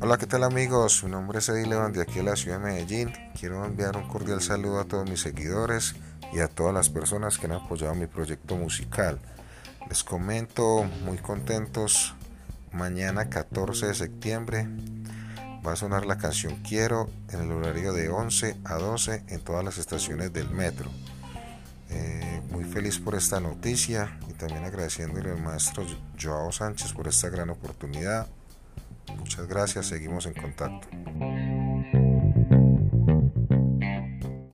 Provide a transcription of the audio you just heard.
Hola, ¿qué tal amigos? Mi nombre es Eddie Levan de aquí de la ciudad de Medellín. Quiero enviar un cordial saludo a todos mis seguidores y a todas las personas que han apoyado mi proyecto musical. Les comento, muy contentos, mañana 14 de septiembre va a sonar la canción Quiero en el horario de 11 a 12 en todas las estaciones del metro. Eh, muy feliz por esta noticia y también agradeciéndole al maestro Joao Sánchez por esta gran oportunidad Muchas gracias, seguimos en contacto.